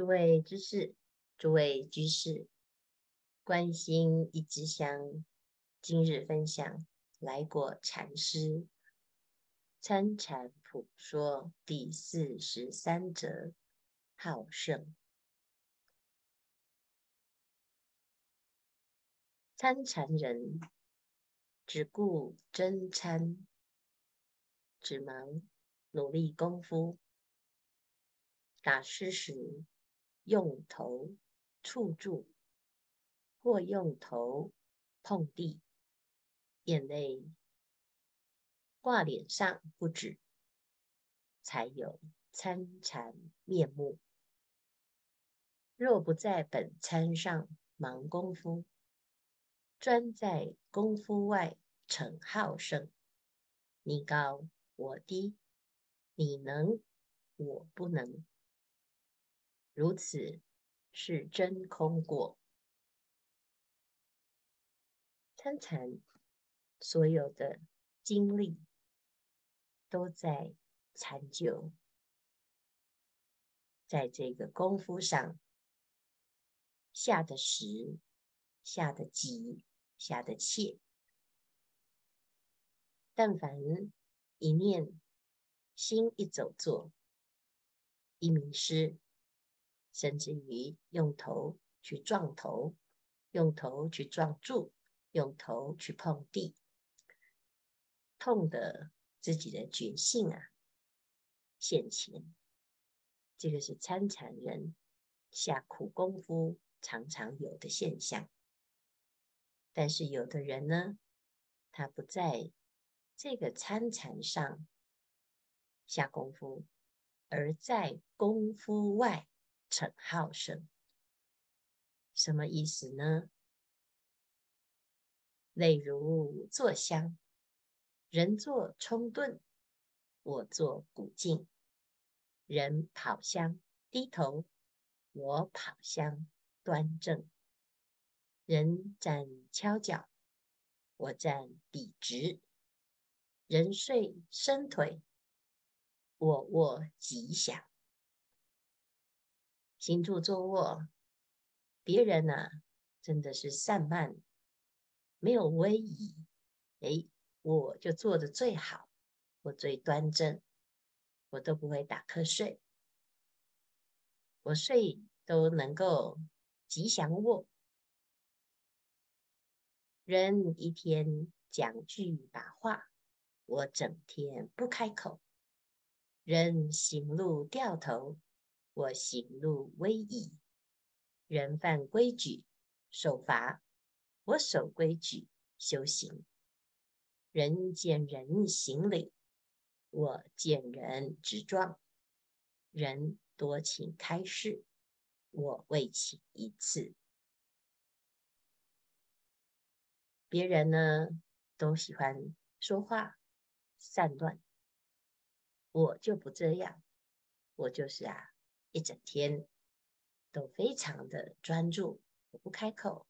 诸位居士，诸位居士，观心一支香，今日分享来果禅师参禅普说第四十三则：好胜。参禅人只顾争参，只忙努力功夫，打诗时。用头触柱，或用头碰地，眼泪挂脸上不止，才有参禅面目。若不在本参上忙功夫，专在功夫外逞好胜，你高我低，你能我不能。如此是真空过。参禅所有的精力都在禅究，在这个功夫上下得实，下得急，下得切。但凡一念心一走坐，一迷失。甚至于用头去撞头，用头去撞柱，用头去碰地，痛得自己的觉性啊现前。这个是参禅人下苦功夫常常有的现象。但是有的人呢，他不在这个参禅上下功夫，而在功夫外。逞好胜，什么意思呢？例如坐香，人坐冲顿，我坐古静；人跑香低头，我跑香端正；人站敲脚，我站笔直；人睡伸腿，我卧吉祥。行住坐卧，别人呢、啊，真的是散漫，没有威仪。哎，我就做得最好，我最端正，我都不会打瞌睡，我睡都能够吉祥卧。人一天讲句把话，我整天不开口。人行路掉头。我行路威仪，人犯规矩受罚；我守规矩修行。人见人行礼，我见人直撞。人多请开示，我未请一次。别人呢，都喜欢说话散乱，我就不这样，我就是啊。一整天都非常的专注，我不开口，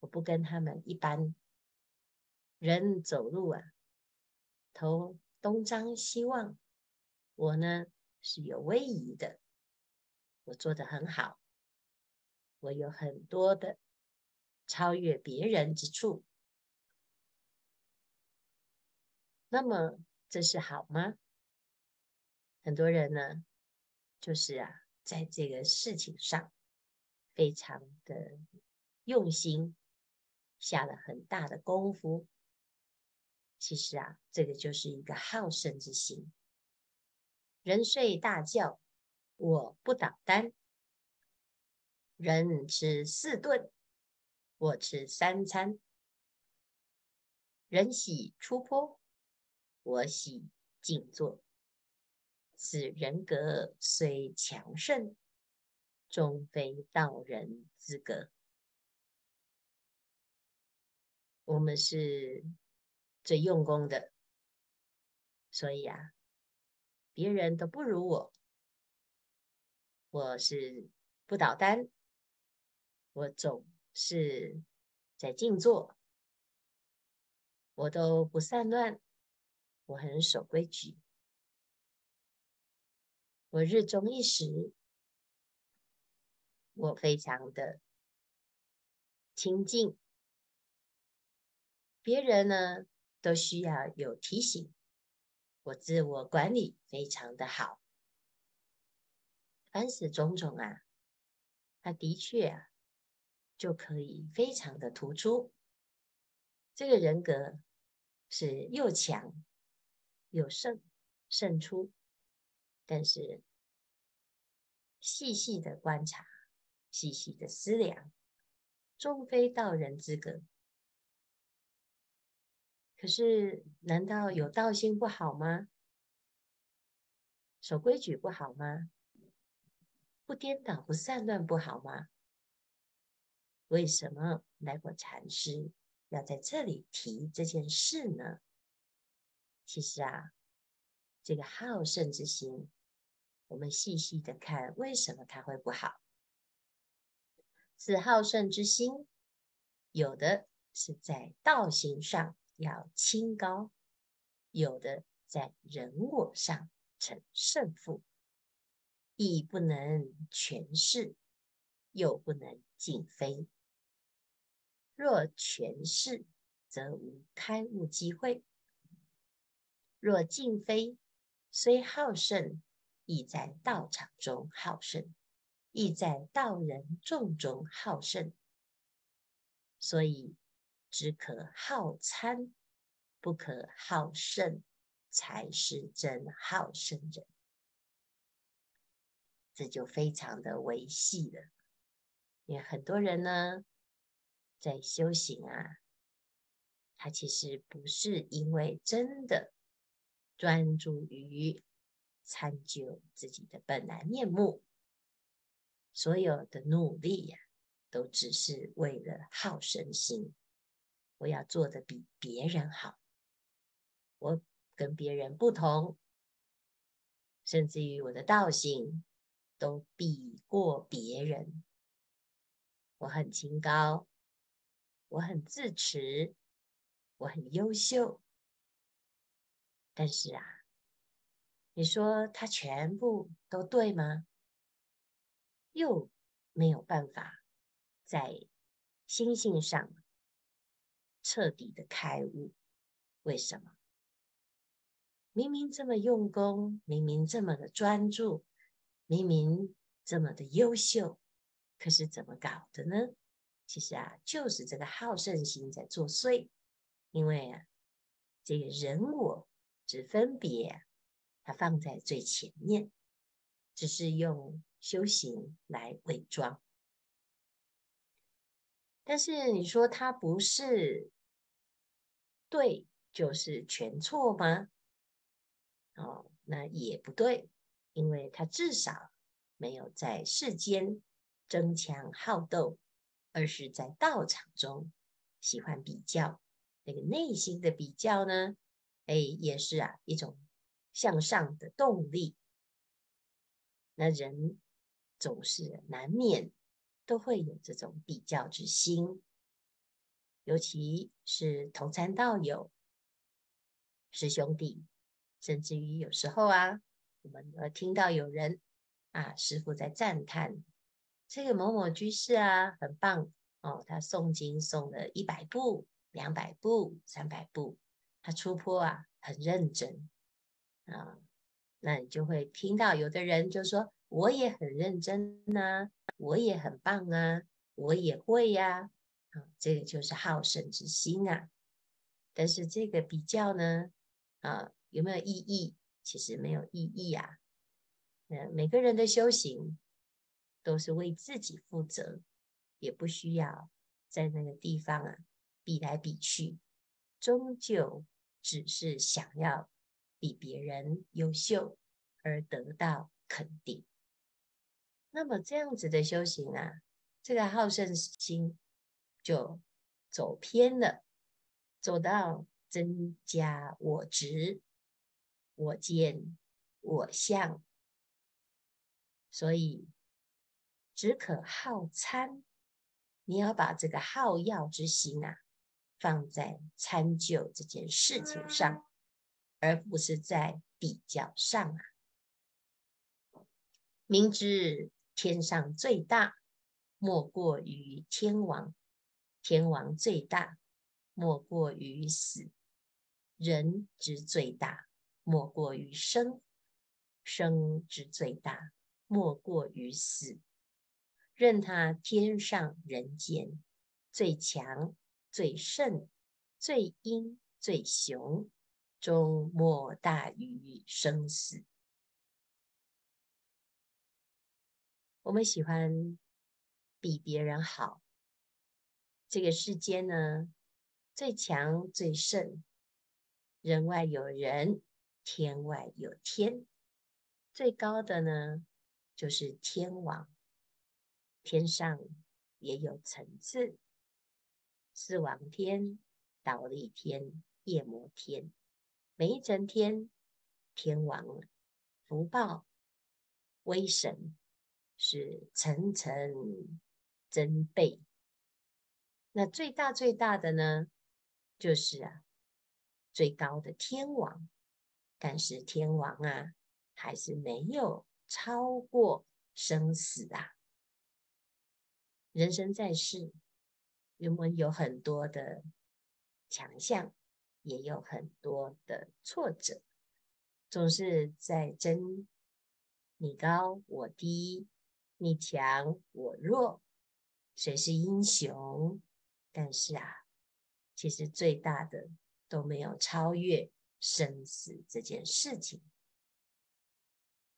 我不跟他们一般。人走路啊，头东张西望，我呢是有威仪的，我做的很好，我有很多的超越别人之处。那么这是好吗？很多人呢，就是啊。在这个事情上，非常的用心，下了很大的功夫。其实啊，这个就是一个好胜之心。人睡大觉，我不倒单；人吃四顿，我吃三餐；人喜出坡，我喜静坐。此人格虽强盛，终非道人资格。我们是最用功的，所以啊，别人都不如我。我是不倒单，我总是在静坐，我都不散乱，我很守规矩。我日中一时，我非常的清净，别人呢都需要有提醒，我自我管理非常的好。凡此种种啊，他的确啊，就可以非常的突出。这个人格是又强又胜，胜出。但是细细的观察，细细的思量，终非道人之格。可是，难道有道心不好吗？守规矩不好吗？不颠倒、不散乱不好吗？为什么来果禅师要在这里提这件事呢？其实啊，这个好胜之心，我们细细的看，为什么它会不好？此好胜之心，有的是在道行上要清高，有的在人我上成胜负。亦不能全是，又不能尽非。若全是，则无开悟机会；若尽非，虽好胜，亦在道场中好胜，亦在道人众中好胜。所以，只可好参，不可好胜，才是真好胜人。这就非常的维系了，因为很多人呢，在修行啊，他其实不是因为真的专注于参究自己的本来面目，所有的努力呀、都只是为了好胜心，我要做的比别人好，我跟别人不同，甚至于我的道行。都比过别人，我很清高，我很自持，我很优秀。但是啊，你说他全部都对吗？又没有办法在心性上彻底的开悟。为什么？明明这么用功，明明这么的专注。明明这么的优秀，可是怎么搞的呢？其实啊，就是这个好胜心在作祟。因为啊，这个人我只分别，它放在最前面，只是用修行来伪装。但是你说它不是对，就是全错吗？哦，那也不对。因为他至少没有在世间争强好斗，而是在道场中喜欢比较。那个内心的比较呢，哎，也是啊一种向上的动力。那人总是难免都会有这种比较之心，尤其是同参道友、师兄弟，甚至于有时候啊。我们呃听到有人啊，师父在赞叹这个某某居士啊，很棒哦，他诵经诵了一百部、两百部、三百部，他出坡啊很认真啊，那你就会听到有的人就说，我也很认真呐、我也很棒啊，我也会呀，啊，这个就是好胜之心啊。但是这个比较呢，啊，有没有意义？其实没有意义啊！那每个人的修行都是为自己负责，也不需要在那个地方啊比来比去，终究只是想要比别人优秀而得到肯定。那么这样子的修行啊，这个好胜心就走偏了，走到增加我执。我见我相，所以只可好参。你要把这个好药之心啊，放在参究这件事情上，而不是在比较上啊。明知天上最大，莫过于天王，天王最大，莫过于死；人之最大，莫过于生；生之最大，莫过于死。任他天上人间，最强最胜，最英最雄，终莫大于生死。我们喜欢比别人好。这个世间呢，最强最胜，人外有人，天外有天。最高的呢，就是天王。天上也有层次，四王天、忉利天、夜摩天，每一层天，天王福报威神是层层增倍。那最大最大的呢，就是啊，最高的天王，但是天王啊，还是没有超过生死啊。人生在世，我们有很多的强项，也有很多的挫折，总是在争你高我低，你强我弱，谁是英雄？但是啊，其实最大的都没有超越生死这件事情。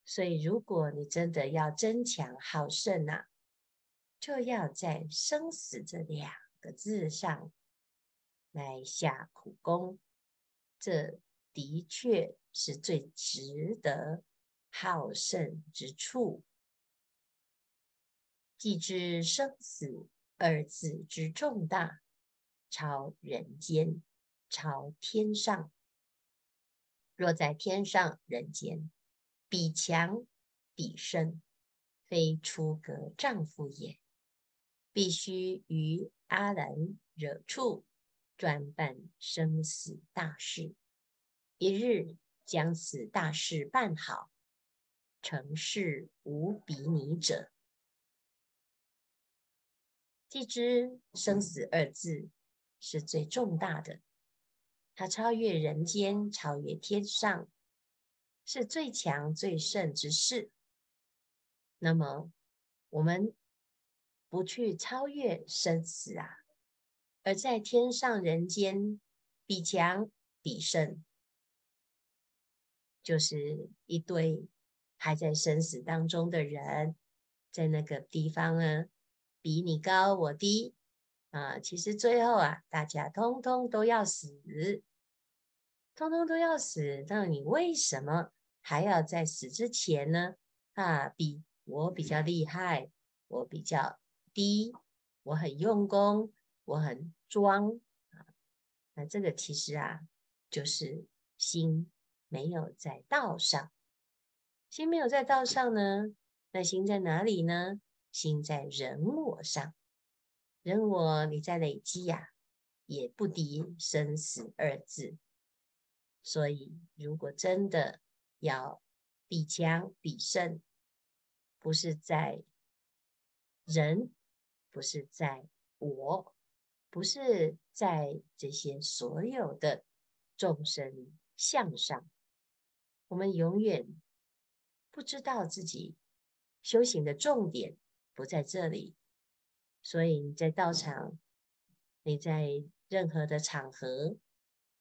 所以，如果你真的要争强好胜啊，就要在生死这两个字上来下苦功。这的确是最值得好胜之处。既知生死。二字之重大，超人间，超天上。若在天上人间，比强比胜，非出格丈夫也。必须于阿兰惹处，专办生死大事。一日将此大事办好，成事无比拟者。既知生死二字是最重大的，它超越人间，超越天上，是最强最盛之事。那么，我们不去超越生死啊，而在天上人间比强比胜，就是一堆还在生死当中的人，在那个地方呢。比你高我低啊，其实最后啊，大家通通都要死，通通都要死。那你为什么还要在死之前呢？啊，比我比较厉害，我比较低，我很用功，我很装啊。那这个其实啊，就是心没有在道上，心没有在道上呢，那心在哪里呢？心在人我上，人我你在累积呀、也不敌生死二字。所以，如果真的要比强比胜，不是在人，不是在我，不是在这些所有的众生相上，我们永远不知道自己修行的重点。不在这里，所以你在道场，你在任何的场合，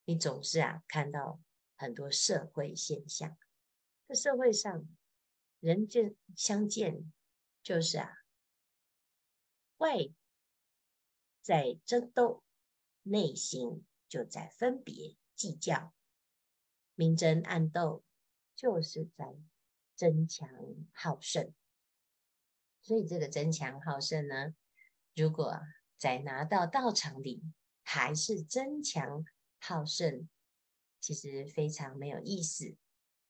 你总是啊看到很多社会现象。在社会上，人见相见，就是啊，外在争斗，内心就在分别计较，明争暗斗，就是在争强好胜。所以这个争强好胜呢，如果在拿到道场里还是争强好胜，其实非常没有意思。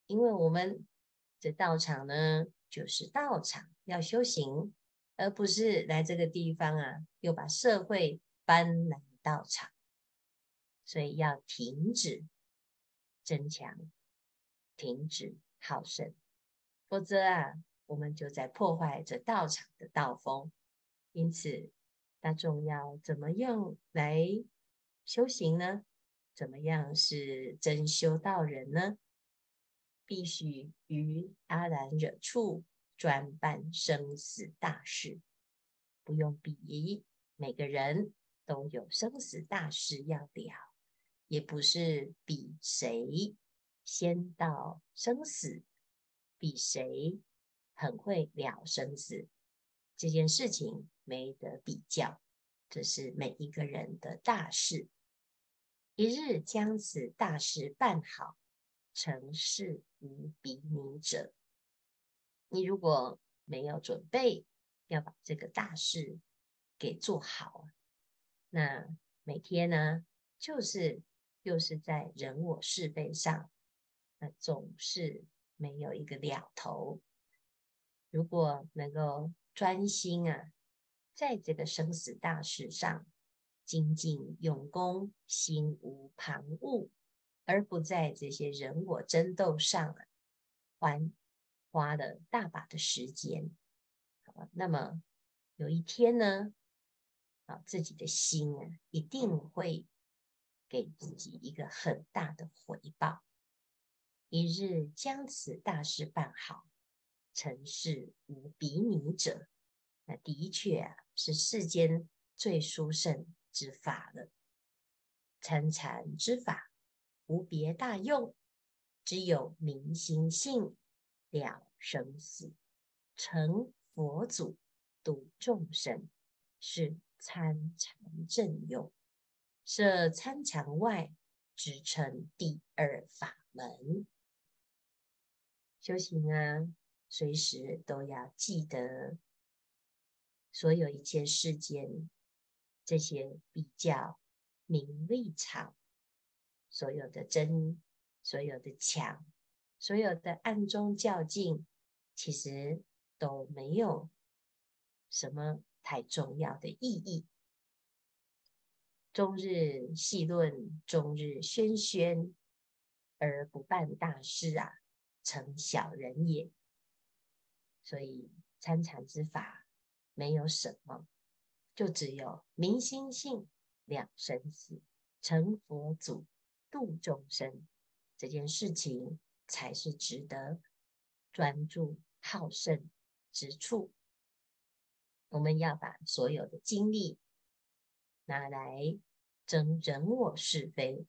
因为我们的道场呢，就是道场要修行，而不是来这个地方啊，又把社会搬来道场。所以要停止争强，停止好胜，否则啊。我们就在破坏这道场的道风，因此，大众要怎么样来修行呢？怎么样是真修道人呢？必须于阿兰惹处专办生死大事，不用比，每个人都有生死大事要了，也不是比谁先到生死，比谁很会了生死，这件事情没得比较，这是每一个人的大事，一日将此大事办好。成事无比拟者，你如果没有准备要把这个大事给做好，那每天呢，就是又是在人我是非上，那总是没有一个了头。如果能够专心啊，在这个生死大事上精进用功，心无旁骛。而不在这些人我争斗上啊还花了大把的时间，好，那么有一天呢，啊，自己的心啊，一定会给自己一个很大的回报。一日将此大事办好，成事无比拟者，那的确啊，是世间最殊胜之法了，参禅之法。无别大用，只有明心性了生死，成佛祖度众生，是参禅正用。设参禅外，只成第二法门。修行啊，随时都要记得，所有一切世间这些比较名利场。所有的争，所有的抢，所有的暗中较劲，其实都没有什么太重要的意义。终日细论，终日喧喧，而不办大事啊，成小人也。所以参禅之法没有什么，就只有明心性，两生死，成佛祖。度众生这件事情才是值得专注好胜之处。我们要把所有的精力拿来争人我是非、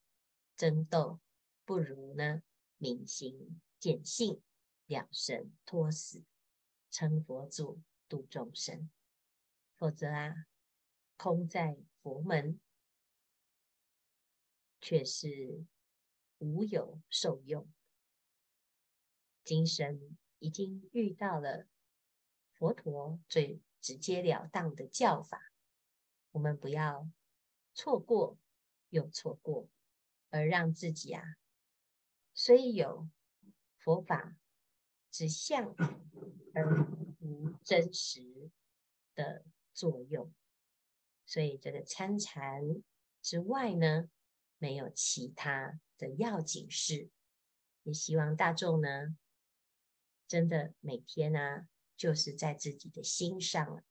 争斗，不如呢明心见性、了生脱死、成佛祖度众生。否则啊，空在佛门。却是无有受用。今生已经遇到了佛陀最直截了当的教法，我们不要错过又错过，而让自己啊，虽有佛法之相，而无真实的作用。所以这个参禅之外呢，没有其他的要紧事，也希望大众呢，真的每天呢、就是在自己的心上，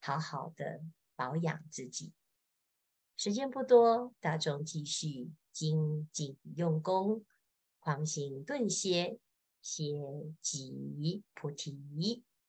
好好的保养自己。时间不多，大众继续精进用功，狂行顿歇，歇即菩提。